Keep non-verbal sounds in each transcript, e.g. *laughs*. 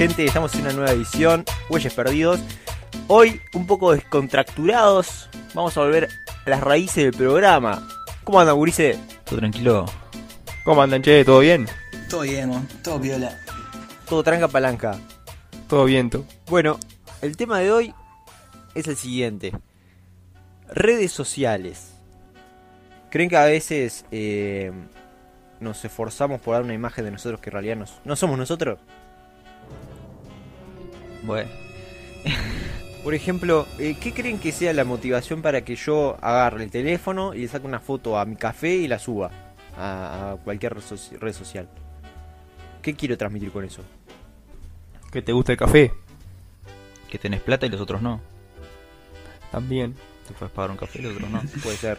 gente? Estamos en una nueva edición, Huelles Perdidos. Hoy, un poco descontracturados, vamos a volver a las raíces del programa. ¿Cómo andan, Gurice? ¿Todo tranquilo? ¿Cómo andan, che? ¿Todo bien? Todo bien, mo. todo viola. Todo tranca palanca. Todo viento. Bueno, el tema de hoy es el siguiente. Redes sociales. ¿Creen que a veces eh, nos esforzamos por dar una imagen de nosotros que en realidad nos- no somos nosotros? Bueno, Por ejemplo, eh, ¿qué creen que sea la motivación para que yo agarre el teléfono y le saque una foto a mi café y la suba a, cualquier red social? ¿Qué quiero transmitir con eso? ¿Que te gusta el café? que tenés plata y los otros no. También. Te puedes pagar un café y los otros no. *laughs* Puede ser.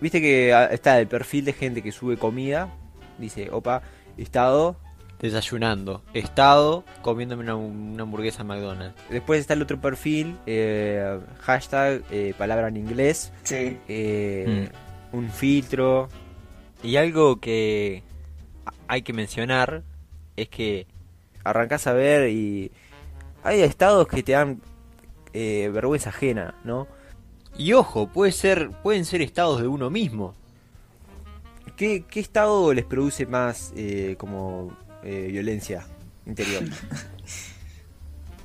Viste que ah, está el perfil de gente que sube comida. Dice, opa, estado desayunando. Estado comiéndome una, una hamburguesa McDonald's. Después está el otro perfil, eh, hashtag, eh, palabra en inglés. Sí. eh, Un filtro. Y algo que hay que mencionar es que arrancás a ver y hay estados que te dan eh, vergüenza ajena, ¿no? Y ojo, puede ser, pueden ser estados de uno mismo. ¿Qué, qué estado les produce más eh, como eh, violencia interior? *laughs*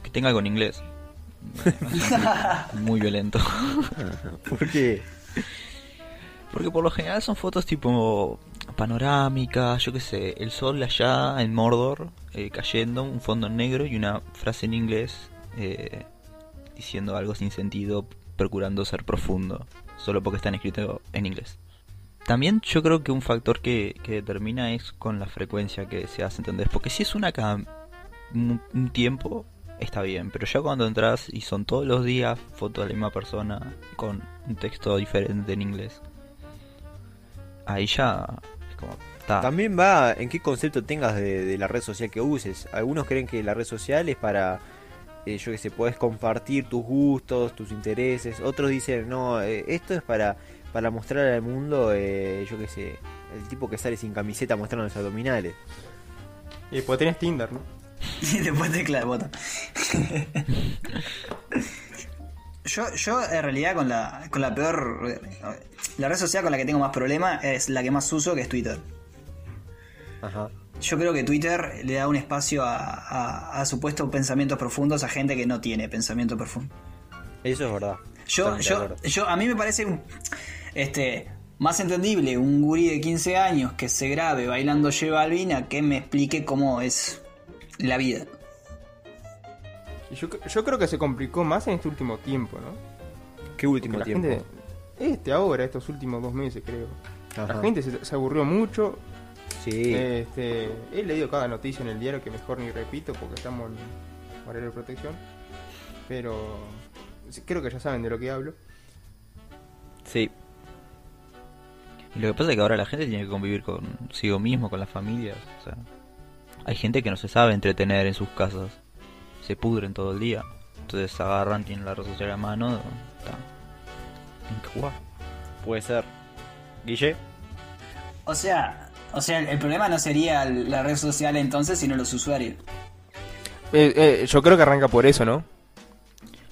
Que tenga algo en inglés. Muy violento. *laughs* ¿Por qué? Porque por lo general son fotos tipo panorámicas, yo qué sé, el sol allá en Mordor eh, cayendo, un fondo en negro y una frase en inglés eh, diciendo algo sin sentido, procurando ser profundo, solo porque están escritos en inglés. También yo creo que un factor que, que determina es con la frecuencia que se hace, ¿entendés? Porque si es una cada un, tiempo, está bien, pero ya cuando entras y son todos los días fotos de la misma persona con un texto diferente en inglés, ahí ya es como. También va en qué concepto tengas de la red social que uses. Algunos creen que la red social es para, eh, yo que sé, puedes compartir tus gustos, tus intereses. Otros dicen, no, eh, esto es para, para mostrar al mundo, eh, yo que sé, el tipo que sale sin camiseta mostrando los abdominales. Y después tenés Tinder, ¿no? *laughs* Y después tecla de botón. *laughs* yo, yo en realidad con la, con la peor... La red social con la que tengo más problema es la que más uso, que es Twitter. Ajá. Yo creo que Twitter le da un espacio a, a, a supuestos pensamientos profundos a gente que no tiene pensamiento profundo. Eso es verdad. Yo, yo, yo, a mí me parece este, más entendible un gurí de 15 años que se grabe bailando J Balvin a que me explique cómo es la vida. Y yo, yo creo que se complicó más en este último tiempo, ¿no? ¿Qué último tiempo? gente- este ahora, estos últimos dos meses, creo. Ajá. La gente se, se aburrió mucho. Sí. Este, he leído cada noticia en el diario que mejor ni repito porque estamos en horario de protección. Pero creo que ya saben de lo que hablo. Sí. Y lo que pasa es que ahora la gente tiene que convivir consigo mismo, con las familias. O sea, hay gente que no se sabe entretener en sus casas. Se pudren todo el día. Entonces agarran, tienen la red social a mano. ta, Tienen que jugar. Puede ser. Guille. O sea, o sea, el problema no sería la red social entonces, sino los usuarios. Eh, eh, yo creo que arranca por eso, ¿no?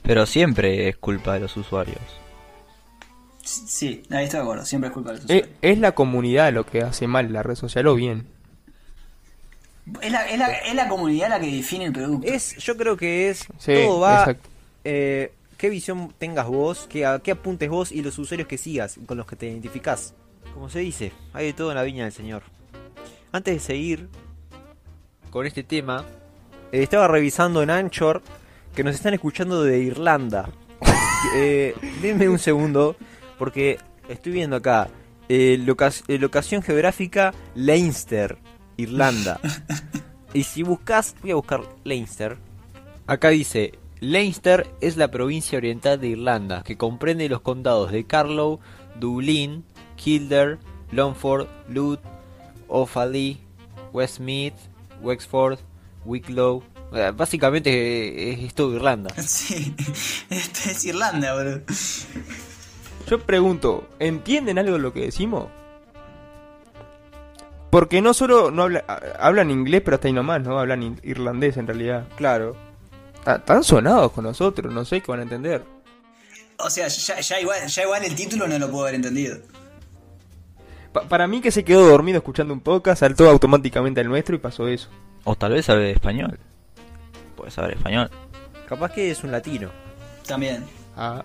Pero siempre es culpa de los usuarios. Sí, ahí estoy de acuerdo, siempre es culpa de los Eh, usuarios. es la comunidad lo que hace mal la red social o bien. Es la, es, la, es la comunidad la que define el producto. Es, yo creo que es. Sí, todo va. eh, qué visión tengas vos, qué, a qué apuntes vos y los usuarios que sigas, con los que te identificás. Como se dice, hay de todo en la viña del Señor. Antes de seguir con este tema, eh, estaba revisando en Anchor que nos están escuchando de Irlanda. *laughs* eh, denme un segundo, porque estoy viendo acá. eh, loca- eh, locación geográfica Leinster, Irlanda. *laughs* y si buscas, voy a buscar Leinster. Acá dice, Leinster es la provincia oriental de Irlanda, que comprende los condados de Carlow, Dublín, Kildare, Longford, Louth, Offaly, Westmeath, Wexford, Wicklow. Eh, Básicamente eh, es todo Irlanda. *laughs* Sí, este es Irlanda, bro. Yo pregunto, ¿entienden algo de lo que decimos? Porque no solo no habla, hablan inglés, pero hasta ahí nomás, ¿no? Hablan in- irlandés en realidad. Claro. Ta- Están sonados con nosotros, no sé qué van a entender. O sea, ya, ya igual, ya igual el título no lo puedo haber entendido. Pa- para mí que se quedó dormido escuchando un podcast, saltó automáticamente al nuestro y pasó eso. O tal vez sabe español. Puede saber español. Capaz que es un latino. También. Ah,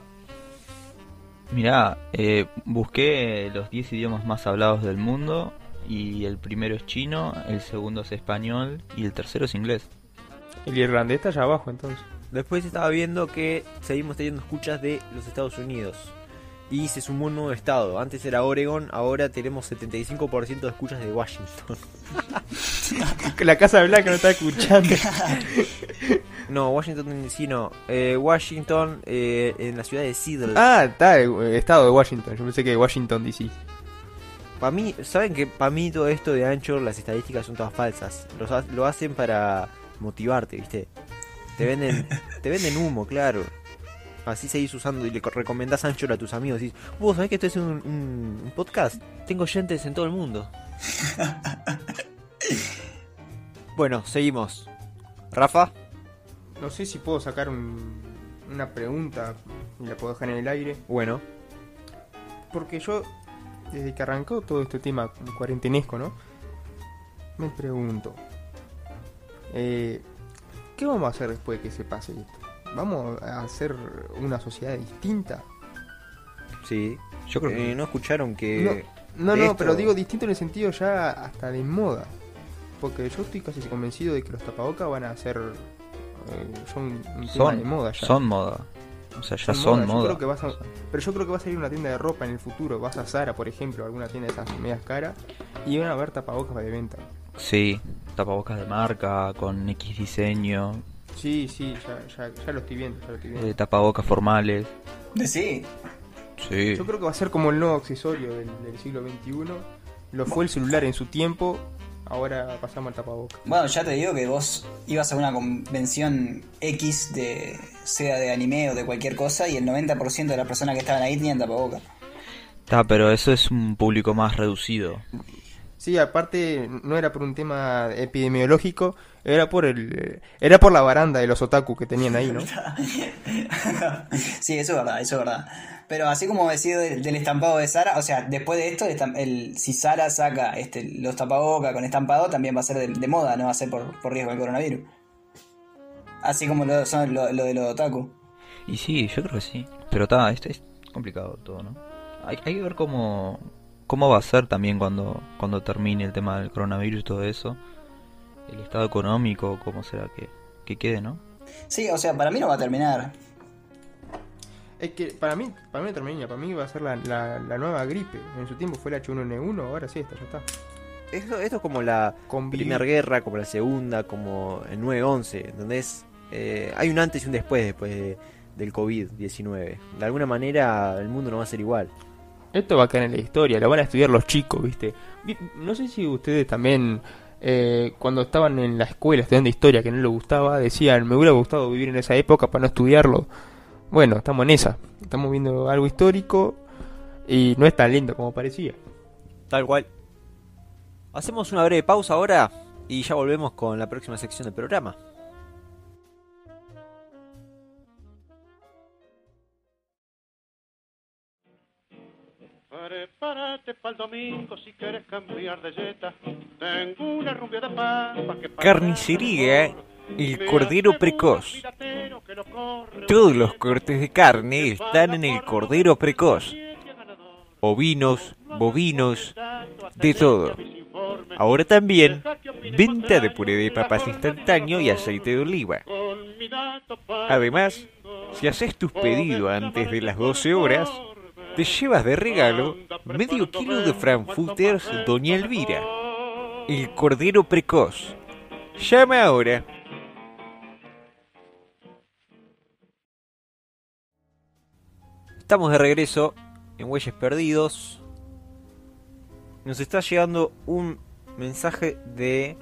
Mirá, eh, busqué los 10 idiomas más hablados del mundo y el primero es chino, el segundo es español y el tercero es inglés. el irlandés está allá abajo entonces. Después estaba viendo que seguimos teniendo escuchas de los Estados Unidos. Y se sumó un nuevo estado. Antes era Oregon, ahora tenemos 75% de escuchas de Washington. *laughs* La Casa Blanca no está escuchando. *laughs* No, Washington DC no. Eh, Washington eh, en la ciudad de Seattle. ah, está, el estado de Washington. Yo pensé que Washington DC. Para mí, ¿saben que para mí todo esto de Anchor, las estadísticas son todas falsas? Los ha- lo hacen para motivarte, ¿viste? Te venden, te venden humo, claro. Así seguís usando y le co- recomendás Anchor a tus amigos. Y dices, vos sabés que esto es un, un- un podcast. Tengo oyentes en todo el mundo. *laughs* bueno, seguimos. Rafa, No sé si puedo sacar un- una pregunta y la puedo dejar en el aire. bueno. Porque yo, desde que arrancó todo este tema cuarentenesco, ¿no? Me pregunto, eh, ¿qué vamos a hacer después de que se pase esto? ¿Vamos a hacer una sociedad distinta? Sí. Yo creo que Eh, ¿No escucharon que... No, no, esto- pero digo distinto en el sentido ya hasta de moda. Porque yo estoy casi convencido de que los tapabocas van a ser eh, son un tema son, de moda ya. son moda. O sea, ya son, moda. creo que vas a- pero yo creo que va a salir una tienda de ropa en el futuro. Vas a Zara, por ejemplo, alguna tienda de esas medias caras, y van a haber tapabocas de venta. Sí, tapabocas de marca, con X diseño, Sí, sí, ya, ya, ya lo estoy viendo, ya lo estoy viendo. eh, tapabocas formales. Sí. Sí. Yo creo que va a ser como el nuevo accesorio del, del siglo XXI. Lo fue el celular en su tiempo, ahora pasamos al tapabocas. Bueno, ya te digo que vos ibas a una convención X de sea de anime o de cualquier cosa y el 90% de las personas que estaban ahí tenían tapabocas. Está, pero eso es un público más reducido. Sí, aparte no era por un tema epidemiológico, era por el era por la baranda de los otaku que tenían ahí, ¿no? *laughs* sí, eso es verdad, eso es verdad. Pero así como decía del, del estampado de Sara, o sea, después de esto, el si Sara saca este, los tapabocas con estampado, también va a ser de, de moda, no va a ser por, por riesgo del coronavirus. Así como lo, son lo, lo de los otaku. Y sí, yo creo que sí. Pero está, es, es complicado todo, ¿no? Hay, hay que ver cómo, cómo va a ser también cuando, cuando termine el tema del coronavirus y todo eso. El estado económico, cómo será que, que quede, ¿no? Sí, o sea, para mí no va a terminar. Es que para mí, para mí no termina, para mí va a ser la, la, la nueva gripe. En su tiempo fue la H1N1, ahora sí, esta ya está. Esto, esto es como la Convivir- primera guerra, como la segunda, como el 9-11, ¿entendés? Eh, hay un antes y un después después de- del COVID-19. De alguna manera el mundo no va a ser igual. Esto va a quedar en la historia, lo van a estudiar los chicos, ¿viste? Vi- No sé si ustedes también, eh, cuando estaban en la escuela estudiando historia que no les gustaba, decían, me hubiera gustado vivir en esa época para no estudiarlo. Bueno, estamos en esa. Estamos viendo algo histórico y no es tan lindo como parecía. Tal cual. Hacemos una breve pausa ahora y ya volvemos con la próxima sección del programa. Prepárate para el domingo si quieres cambiar de yeta. Tengo una rubia de que Carnicería, el cordero asegura precoz. Todos los cortes de carne están en el cordero precoz. Ovinos, bovinos, de todo. Ahora también, venta de puré de papas instantáneo y aceite de oliva. Además, si haces tus pedidos antes de las 12 horas, te llevas de regalo medio kilo de frankfurters Doña Elvira. El Cordero Precoz. Llama ahora. Estamos de regreso en Huellas Perdidos. Nos está llegando un mensaje de,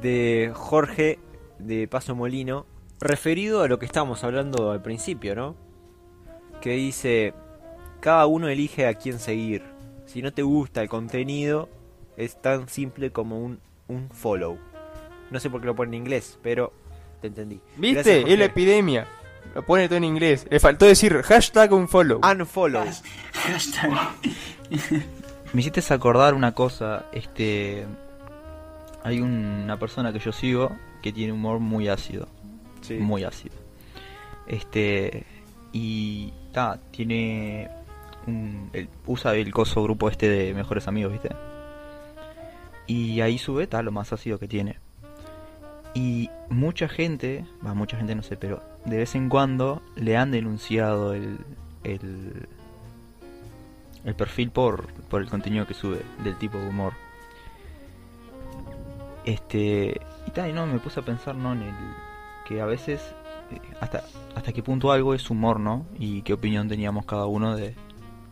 de Jorge de Paso Molino referido a lo que estábamos hablando al principio, ¿no? Que dice, cada uno elige a quién seguir. Si no te gusta el contenido, es tan simple como un, un follow. No sé por qué lo pone en inglés, pero te entendí. ¿Viste? Es la epidemia. Lo pone todo en inglés. Le faltó decir hashtag un follow. Unfollow. Hashtag. *laughs* Me hiciste acordar una cosa, este hay una persona que yo sigo que tiene humor muy ácido, Sí. muy ácido. Este y ta, tiene usa el coso grupo este de mejores amigos, ¿viste? Y ahí sube ta, lo más ácido que tiene. Y mucha gente, va, mucha gente no sé, pero de vez en cuando le han denunciado el el el perfil por, por el contenido que sube, del tipo de humor. Este. Y tal, y no, me puse a pensar, ¿no? En el. Que a veces. eh, hasta, hasta qué punto algo es humor, ¿no? Y qué opinión teníamos cada uno de,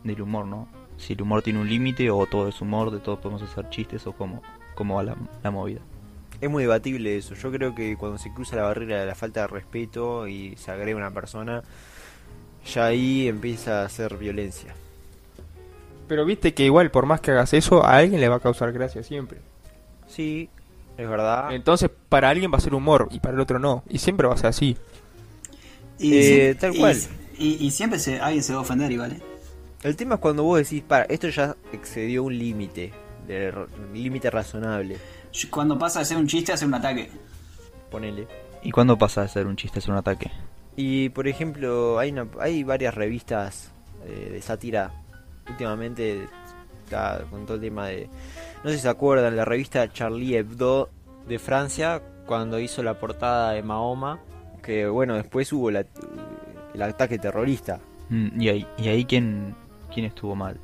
del humor, ¿no? Si el humor tiene un límite o todo es humor, de todo podemos hacer chistes o cómo, cómo va la, la movida. Es muy debatible eso. Yo creo que cuando se cruza la barrera de la falta de respeto y se agrega una persona, ya ahí empieza a ser violencia. Pero viste que igual, por más que hagas eso, a alguien le va a causar gracia siempre. Sí, es verdad. Entonces, para alguien va a ser humor y para el otro no. Y siempre va a ser así. Y, Eh, tal y- cual. Y, y siempre se, alguien se va a ofender igual, ¿eh? El tema es cuando vos decís, para, esto ya excedió un límite, un límite razonable. Cuando pasa de ser un chiste a ser un ataque. Ponele. ¿Y cuándo pasa de ser un chiste a ser un ataque? Y por ejemplo, hay, una, hay varias revistas eh, de sátira. Últimamente está con todo el tema de. No sé si se acuerdan, la revista Charlie Hebdo de Francia, cuando hizo la portada de Mahoma. Que bueno, después hubo la- el ataque terrorista. Mm, ¿Y ahí, y ahí quién, quién estuvo mal?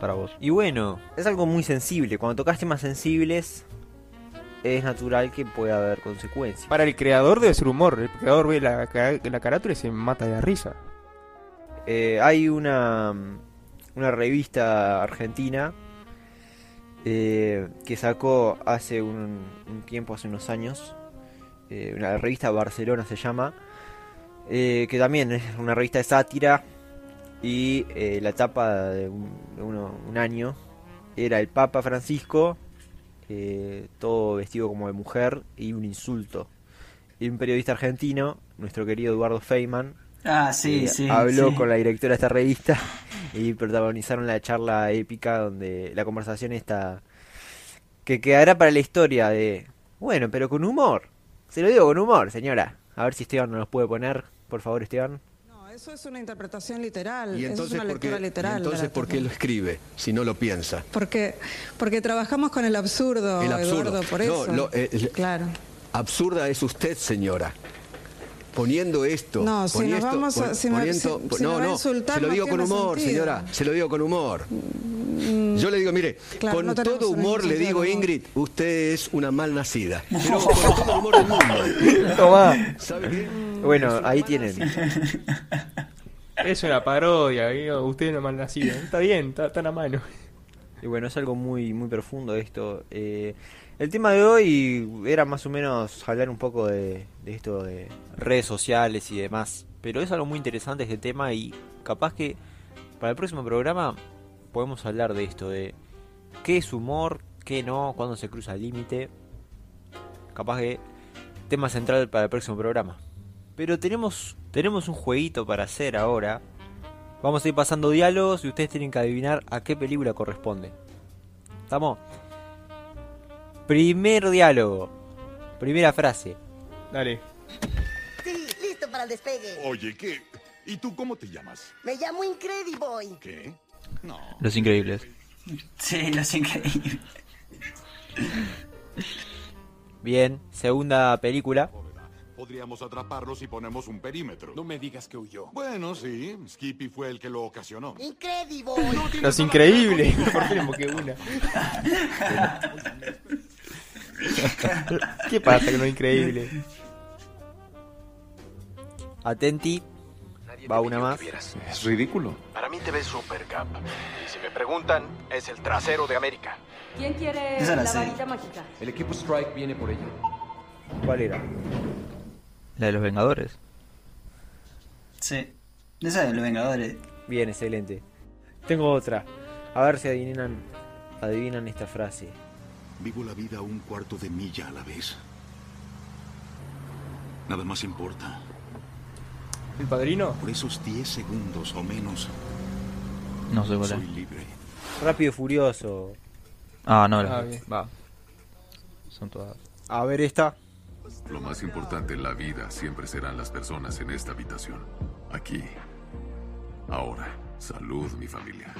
Para vos. Y bueno, es algo muy sensible. Cuando tocas temas sensibles, es natural que pueda haber consecuencias. Para el creador debe ser humor. El creador ve la, ca- la carátula y se mata de la risa. Eh, hay una, una revista argentina eh, que sacó hace un, un tiempo, hace unos años, eh, una revista Barcelona se llama, eh, que también es una revista de sátira y eh, la tapa de, un, de uno- un año era el Papa Francisco, eh, todo vestido como de mujer y un insulto. Y un periodista argentino, nuestro querido Eduardo Feynman, Ah, sí, eh, sí. habló sí. con la directora de esta revista *laughs* y protagonizaron la charla épica donde la conversación está que quedará para la historia de bueno, pero con humor. Se lo digo con humor, señora. A ver si Esteban nos los puede poner, por favor, Esteban. Eso es una interpretación literal. Y eso entonces, es una ¿por qué, lectura y literal. de entonces ¿por qué lo escribe si no lo piensa? Porque, porque trabajamos con el absurdo, El absurdo. Eduardo, por No, eso. lo- eh, claro. Absurda es usted, señora. Poniendo esto. No, si poniendo- nos vamos a- pon- si me- poniendo- si- si no, me va a no, insultar, se lo no digo con humor, sentido. señora. Se lo digo con humor. Yo le digo, mire, Claro, con no todo humor le digo. Ingrid, usted es una mal nacida. *laughs* Pero con todo el humor del mundo. Tomá. ¿Sabe qué? Bueno, ahí tienen. Es una parodia. digo, Usted no mal nacido. Está bien, está tan a mano. Y bueno, es algo muy muy profundo esto. Eh, el tema de hoy era más o menos hablar un poco de, esto de redes sociales y demás. Pero es algo muy interesante este tema y capaz que para el próximo programa podemos hablar de esto, de qué es humor, qué no, cuándo se cruza el límite. Capaz que tema central para el próximo programa. Pero tenemos, tenemos un jueguito para hacer ahora. Vamos a ir pasando diálogos y ustedes tienen que adivinar a qué película corresponde. ¿Estamos? Primer diálogo. Primera frase. Dale. Sí, listo para el despegue. Oye, ¿qué? ¿Y tú cómo te llamas? Me llamo Incrediboy. ¿Qué? No. Los Increíbles. Sí, los increíbles. Bien. Segunda película. Podríamos atraparlo si ponemos un perímetro. No me digas que huyó. Bueno, sí. Skippy fue el que lo ocasionó. Incrediboy. Los *laughs* increíbles. ¿Por le invoqué una? *laughs* *laughs* ¿Qué pasa con los increíbles? Atenti. Va una más. Es ridículo. Para mí te ves super cap. Y si me preguntan, es el trasero de América. ¿Quién quiere Esa la la varita mágica? El equipo Strike viene por ella. ¿Cuál era? La de los Vengadores. Sí. Esa de los Vengadores. Bien, excelente. Tengo otra. A ver si adivinan adivinan esta frase? Vivo la vida un cuarto de milla a la vez. Nada más importa. ¿El padrino? Por esos 10 segundos o menos, No sé cuál soy es. libre. Rápido y Furioso. Ah, no, Ah. Va. Son todas. A ver esta. Lo más importante en la vida siempre serán las personas en esta habitación. Aquí. Ahora. Salud, mi familia.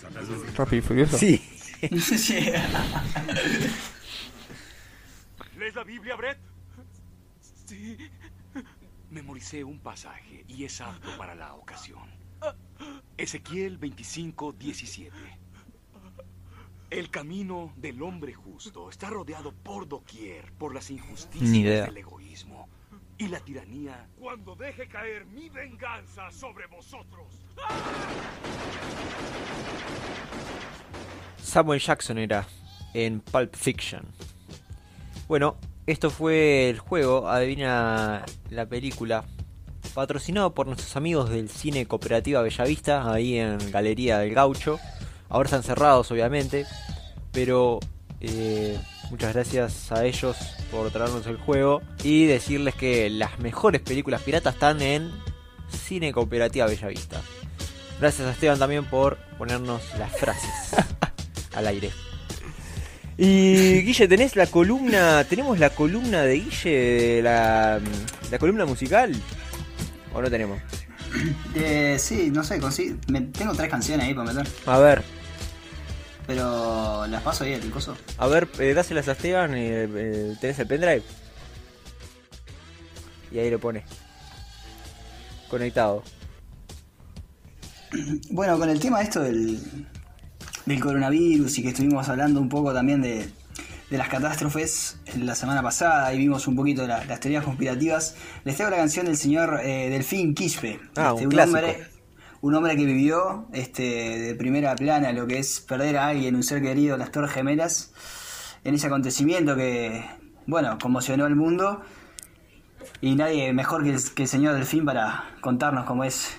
Salud. Rápido y Furioso. Sí. *laughs* ¿Lees la Biblia, Brett? Sí. Memoricé un pasaje y es apto para la ocasión. Ezequiel 25, 17. El camino del hombre justo está rodeado por doquier por las injusticias del egoísmo y la tiranía. Cuando deje caer mi venganza sobre vosotros. Samuel Jackson era en Pulp Fiction. Bueno, esto fue el juego, adivina la película, patrocinado por nuestros amigos del Cine Cooperativa Bellavista, ahí en Galería del Gaucho. Ahora están cerrados, obviamente, pero eh, muchas gracias a ellos por traernos el juego y decirles que las mejores películas piratas están en Cine Cooperativa Bellavista. Gracias a Esteban también por ponernos las frases al aire. Y Guille, tenés la columna, tenemos la columna de Guille, la, la columna musical, o no tenemos? Eh, sí, no sé, consi- me- tengo tres canciones ahí para meter. A ver, Pero las paso ahí el coso. a ver, eh, dáselas a Esteban, eh, eh, tenés el pendrive. Y ahí lo pone. Conectado. Bueno, con el tema esto del, del coronavirus y que estuvimos hablando un poco también de, de las catástrofes la semana pasada y vimos un poquito la- las teorías conspirativas, les traigo la canción del señor eh, Delfín Quispe. Ah, un clásico. hombre, un hombre que vivió este, de primera plana lo que es perder a alguien, un ser querido, las Torres Gemelas, en ese acontecimiento que, bueno, conmocionó al mundo. Y nadie mejor que el, que el señor Delfín para contarnos cómo es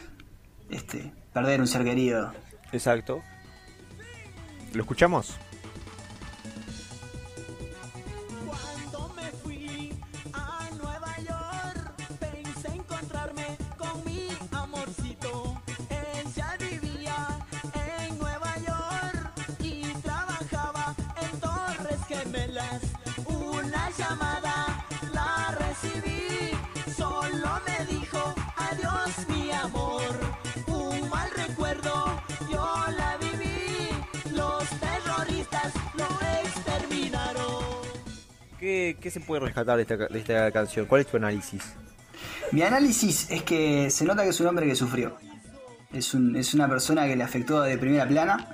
este, perder un ser querido. Exacto. ¿Lo escuchamos? ¿Qué, qué se puede rescatar de esta, ca- de esta canción? ¿Cuál es tu análisis? Mi análisis es que se nota que es un hombre que sufrió. Es, un- es una persona que le afectó de primera plana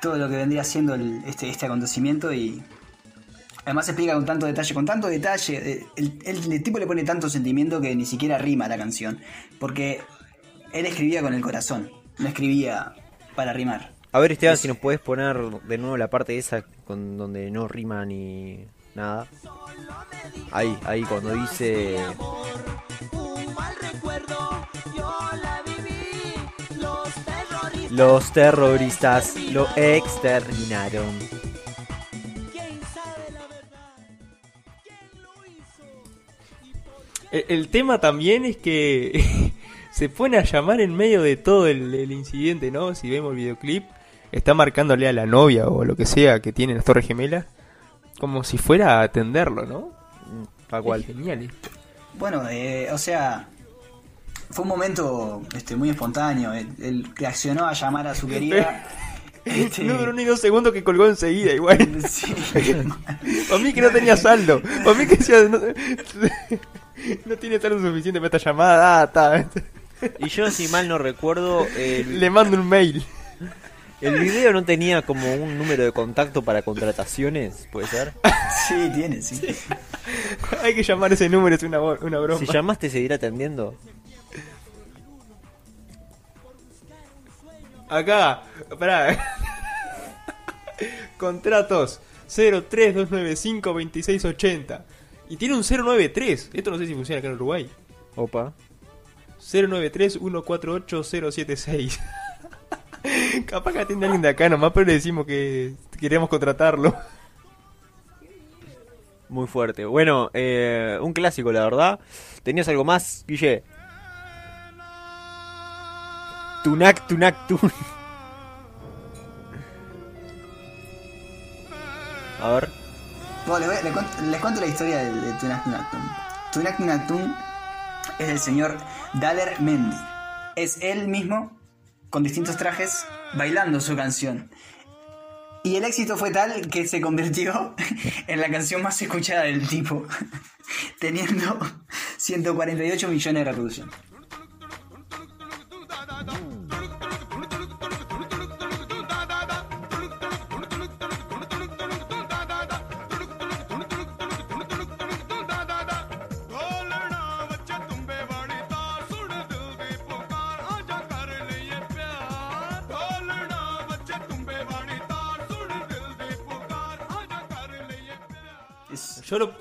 todo lo que vendría siendo el- este, este acontecimiento y además se explica con tanto detalle, con tanto detalle. eh, El, el- el tipo le pone tanto sentimiento que ni siquiera rima la canción. Porque él escribía con el corazón, no escribía para rimar. A ver, Esteban, si nos puedes poner de nuevo la parte esa con donde no rima ni nada. Ahí, ahí, cuando dice. Los terroristas. Lo exterminaron. El, el tema también es que *laughs* se pone a llamar en medio de todo el, el incidente, ¿no? Si vemos el videoclip, está marcándole a la novia o lo que sea que tiene las Torres Gemelas, como si fuera a atenderlo, ¿no? Tal cual. Genial. Bueno, eh, o sea, fue un momento este, muy espontáneo. Él, él reaccionó a llamar a su querida. *laughs* Este- No duró ni dos segundos que colgó enseguida, igual. *laughs* Para mí que no tenía saldo. Para mí que decía, no, *laughs* no tiene saldo suficiente para esta llamada. Ah. Y yo, si mal no recuerdo, el, Le mando un mail. El video no tenía como un número de contacto para contrataciones, ¿puede ser? *laughs* Sí, tiene, sí. Hay que llamar ese número, es una, broma. Si llamaste, seguirá atendiendo. Acá, pará. Contratos 032952680. Y tiene un 093. Esto no sé si funciona acá en Uruguay. Opa. 093148076. *laughs* Capaz que atiende alguien de acá nomás, pero le decimos que, queremos contratarlo. Muy fuerte. Bueno, eh, un clásico, la verdad. ¿Tenías algo más, Guille? Tunak, tunak, tun. A ver. Bueno, le voy- le cuento- les cuento la historia de, de Tunak Tunak Tun. Tunak Tunak Tun es el señor Daler Mendy. Es él mismo, con distintos trajes, bailando su canción. Y el éxito fue tal que se convirtió *laughs* en la canción más escuchada del tipo, *laughs* teniendo 148 millones de reproducciones.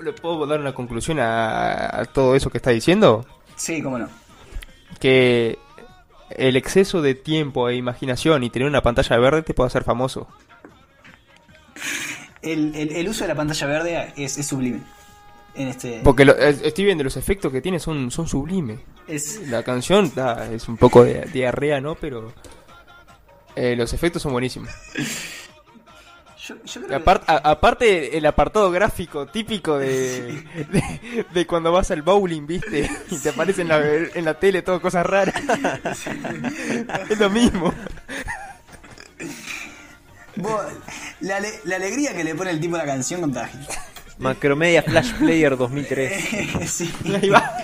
Le puedo dar una conclusión a, a todo eso que está diciendo? Sí, cómo no. Que el exceso de tiempo e imaginación y tener una pantalla verde te puede hacer famoso. El, el- el uso de la pantalla verde es, es sublime. En este. Porque lo- estoy viendo los efectos que tiene son, son sublimes. Es- La canción da- es un poco de diarrea, ¿no? Pero eh, los efectos son buenísimos. *laughs* Yo, yo Y creo que- apart- a- aparte el apartado gráfico típico de, de, de cuando vas al bowling, ¿viste? Y te aparece en la, en la tele todo cosas raras. es lo mismo. Vos, la, la alegría que le pone el tipo a la canción contagia. Macromedia Flash Player 2003. *laughs* sí. Ahí va.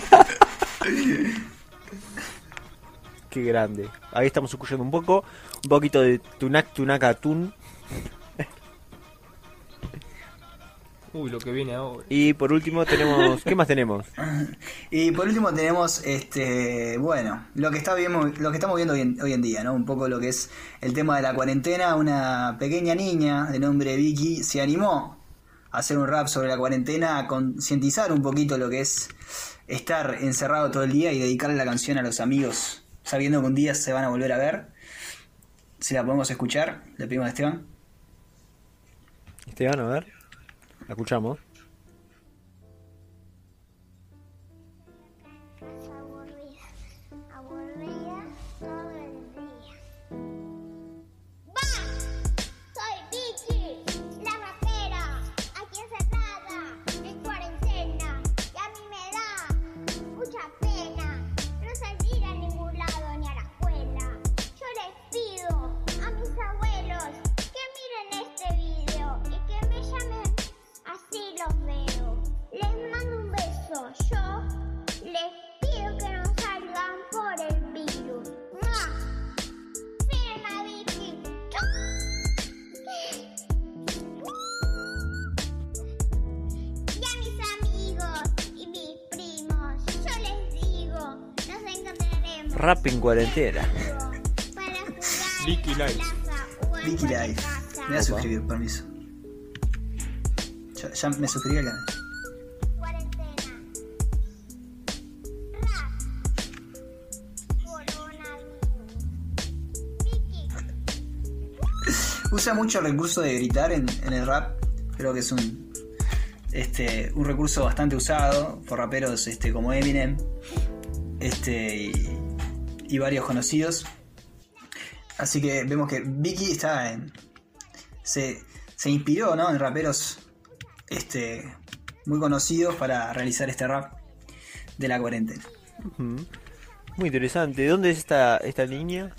Qué grande. Ahí estamos escuchando un poco. Un poquito de Tunak Tunaka Tun. Uy, lo que viene ahora. Y por último tenemos... ¿Qué más tenemos? *laughs* Y por último tenemos este bueno, lo que está viendo, lo que estamos viendo hoy en, hoy en día, ¿no? Un poco lo que es el tema de la cuarentena, una pequeña niña de nombre Vicky se animó a hacer un rap sobre la cuarentena, a concientizar un poquito lo que es estar encerrado todo el día y dedicarle la canción a los amigos, sabiendo que un día se van a volver a ver. Si la podemos escuchar, le pedimos a Esteban. Esteban, a ver. La escuchamos. Live. plaza o en Vicky Live. casa. Me voy a suscribir, permiso. Ya, ya me suscribí al canal. Cuarentena. Rap. Usa mucho el recurso de gritar en, en el rap. Creo que es un este un recurso bastante usado por raperos este como Eminem este y, y varios conocidos. Así que vemos que Vicky está en se, se inspiró ¿no? en raperos este muy conocidos para realizar este rap de la cuarentena. Muy interesante. ¿De dónde es esta, esta niña?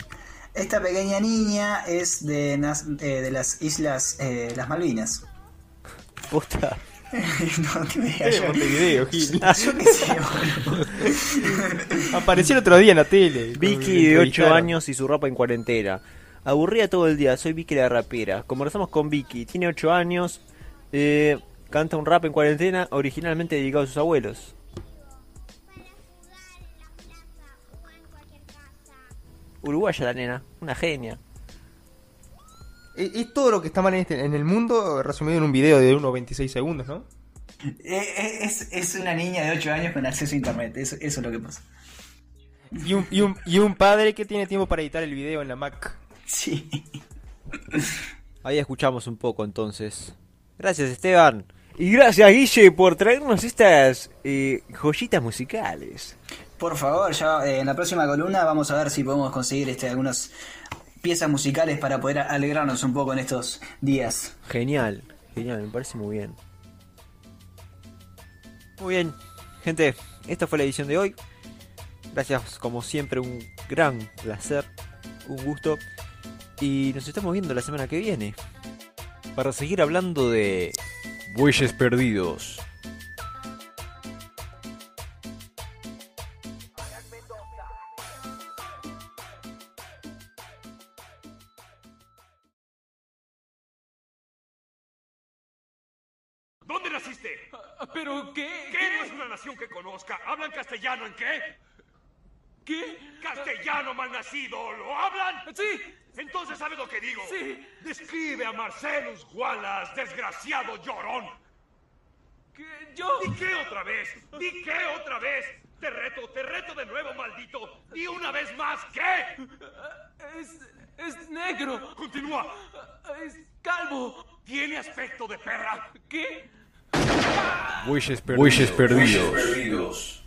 Esta pequeña niña es de, eh, de las islas eh, las Malvinas. Posta. *laughs* no, que me diga Es de yo. Montevideo, Gil. *laughs* Yo qué sé, boludo. Apareció el otro día en la tele. Vicky de 8 Entrevistaron. años y su rapa en cuarentena. Aburrida todo el día, soy Vicky la rapera. Conversamos con Vicky, tiene 8 años, eh, canta un rap en cuarentena, originalmente dedicado a sus abuelos. Uruguaya la nena, una genia. Es, es todo lo que está mal en, este- en el mundo resumido en un video de unos 26 segundos, ¿no? Eh, eh, Es, es una niña de 8 años con acceso a internet. Eso, eso es lo que pasa. Y un, y, un, y un padre que tiene tiempo para editar el video en la Mac. Sí. Ahí escuchamos un poco entonces. Gracias Esteban. Y gracias Guille por traernos estas eh, joyitas musicales. Por favor, ya eh, en la próxima columna vamos a ver si podemos conseguir este, algunas piezas musicales para poder alegrarnos un poco en estos días. Genial, genial, me parece muy bien. Muy bien, gente, esta fue la edición de hoy. Gracias, como siempre, un gran placer, un gusto. Y nos estamos viendo la semana que viene para seguir hablando de bueyes perdidos. ¿Dónde naciste? ¿Pero qué? ¿Qué no es una nación que conozca? ¿Hablan castellano en qué? ¿Qué? Castellano malnacido, ¿lo hablan? Sí. Entonces ¿sabes lo que digo? Sí. Describe a Marcelus Wallace, desgraciado llorón. ¿Qué? ¿Yo? ¿Di qué otra vez? ¿Di qué otra vez? Te reto, te reto de nuevo, maldito. ¿Y una vez más qué? Es. es negro. Continúa. Es calvo. Tiene aspecto de perra. ¿Qué? Bueyes Bueyes perdidos.